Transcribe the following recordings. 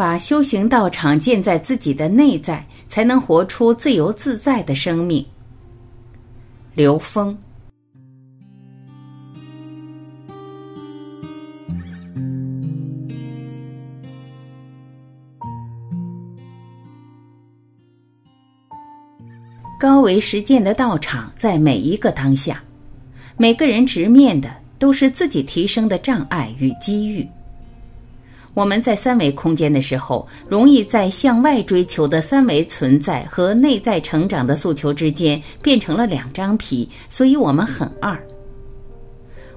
把修行道场建在自己的内在，才能活出自由自在的生命。刘峰。高维实践的道场在每一个当下，每个人直面的都是自己提升的障碍与机遇。我们在三维空间的时候，容易在向外追求的三维存在和内在成长的诉求之间变成了两张皮，所以我们很二。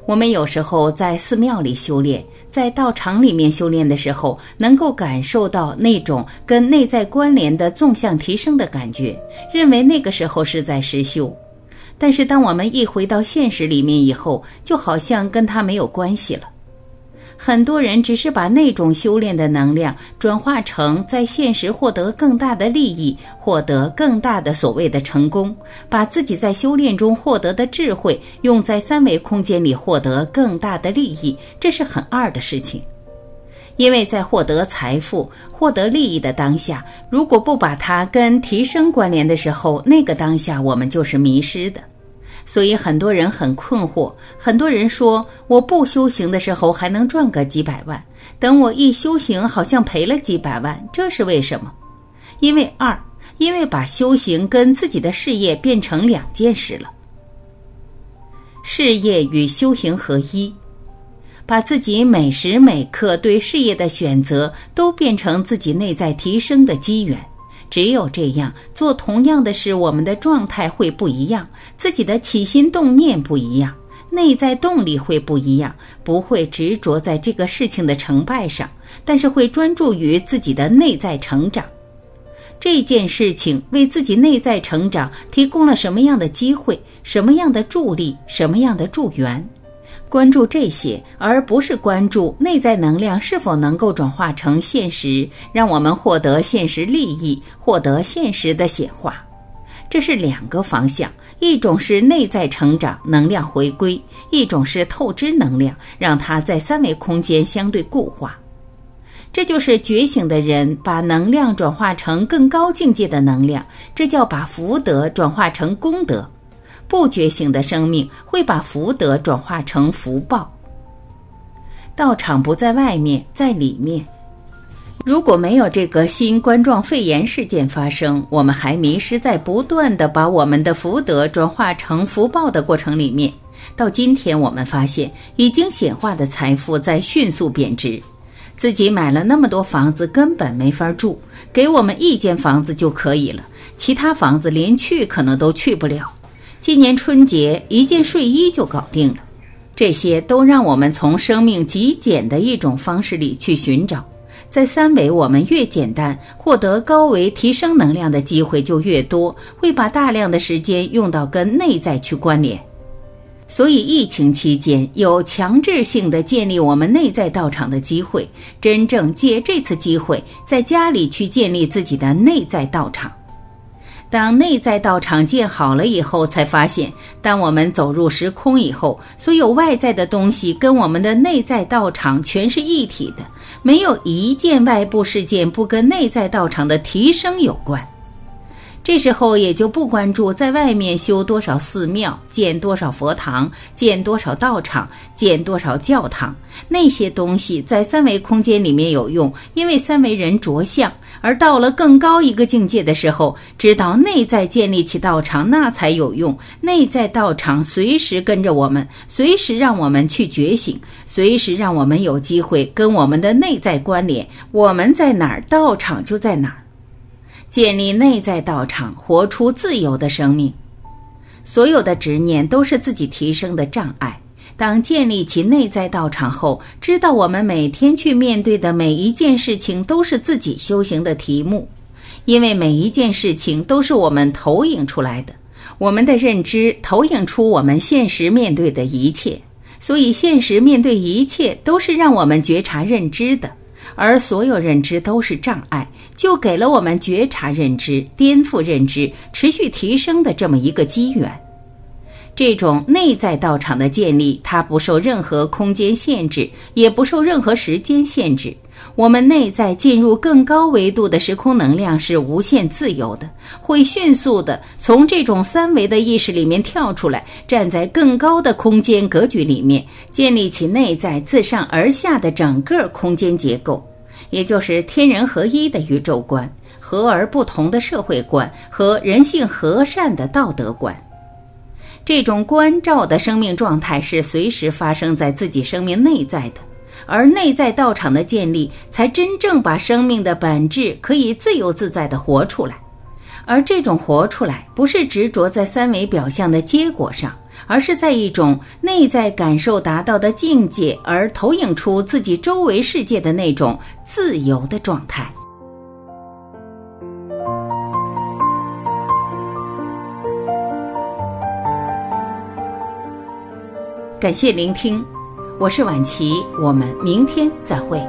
我们有时候在寺庙里修炼，在道场里面修炼的时候，能够感受到那种跟内在关联的纵向提升的感觉，认为那个时候是在实修。但是当我们一回到现实里面以后，就好像跟他没有关系了。很多人只是把那种修炼的能量转化成在现实获得更大的利益，获得更大的所谓的成功，把自己在修炼中获得的智慧用在三维空间里获得更大的利益，这是很二的事情。因为在获得财富、获得利益的当下，如果不把它跟提升关联的时候，那个当下我们就是迷失的。所以很多人很困惑，很多人说我不修行的时候还能赚个几百万，等我一修行好像赔了几百万，这是为什么？因为二，因为把修行跟自己的事业变成两件事了，事业与修行合一，把自己每时每刻对事业的选择都变成自己内在提升的机缘。只有这样做同样的事，我们的状态会不一样，自己的起心动念不一样，内在动力会不一样，不会执着在这个事情的成败上，但是会专注于自己的内在成长。这件事情为自己内在成长提供了什么样的机会，什么样的助力，什么样的助缘？关注这些，而不是关注内在能量是否能够转化成现实，让我们获得现实利益，获得现实的显化。这是两个方向：一种是内在成长，能量回归；一种是透支能量，让它在三维空间相对固化。这就是觉醒的人把能量转化成更高境界的能量，这叫把福德转化成功德。不觉醒的生命会把福德转化成福报。道场不在外面，在里面。如果没有这个新冠状肺炎事件发生，我们还迷失在不断的把我们的福德转化成福报的过程里面。到今天，我们发现已经显化的财富在迅速贬值，自己买了那么多房子根本没法住，给我们一间房子就可以了，其他房子连去可能都去不了。今年春节一件睡衣就搞定了，这些都让我们从生命极简的一种方式里去寻找。在三维，我们越简单，获得高维提升能量的机会就越多，会把大量的时间用到跟内在去关联。所以，疫情期间有强制性的建立我们内在道场的机会，真正借这次机会，在家里去建立自己的内在道场。当内在道场建好了以后，才发现，当我们走入时空以后，所有外在的东西跟我们的内在道场全是一体的，没有一件外部事件不跟内在道场的提升有关。这时候也就不关注在外面修多少寺庙、建多少佛堂、建多少道场、建多少教堂，那些东西在三维空间里面有用，因为三维人着相；而到了更高一个境界的时候，知道内在建立起道场那才有用。内在道场随时跟着我们，随时让我们去觉醒，随时让我们有机会跟我们的内在关联。我们在哪儿，道场就在哪儿。建立内在道场，活出自由的生命。所有的执念都是自己提升的障碍。当建立起内在道场后，知道我们每天去面对的每一件事情都是自己修行的题目，因为每一件事情都是我们投影出来的。我们的认知投影出我们现实面对的一切，所以现实面对一切都是让我们觉察认知的。而所有认知都是障碍，就给了我们觉察认知、颠覆认知、持续提升的这么一个机缘。这种内在道场的建立，它不受任何空间限制，也不受任何时间限制。我们内在进入更高维度的时空能量是无限自由的，会迅速的从这种三维的意识里面跳出来，站在更高的空间格局里面，建立起内在自上而下的整个空间结构，也就是天人合一的宇宙观、和而不同的社会观和人性和善的道德观。这种关照的生命状态是随时发生在自己生命内在的。而内在道场的建立，才真正把生命的本质可以自由自在的活出来。而这种活出来，不是执着在三维表象的结果上，而是在一种内在感受达到的境界，而投影出自己周围世界的那种自由的状态。感谢聆听。我是晚琪，我们明天再会。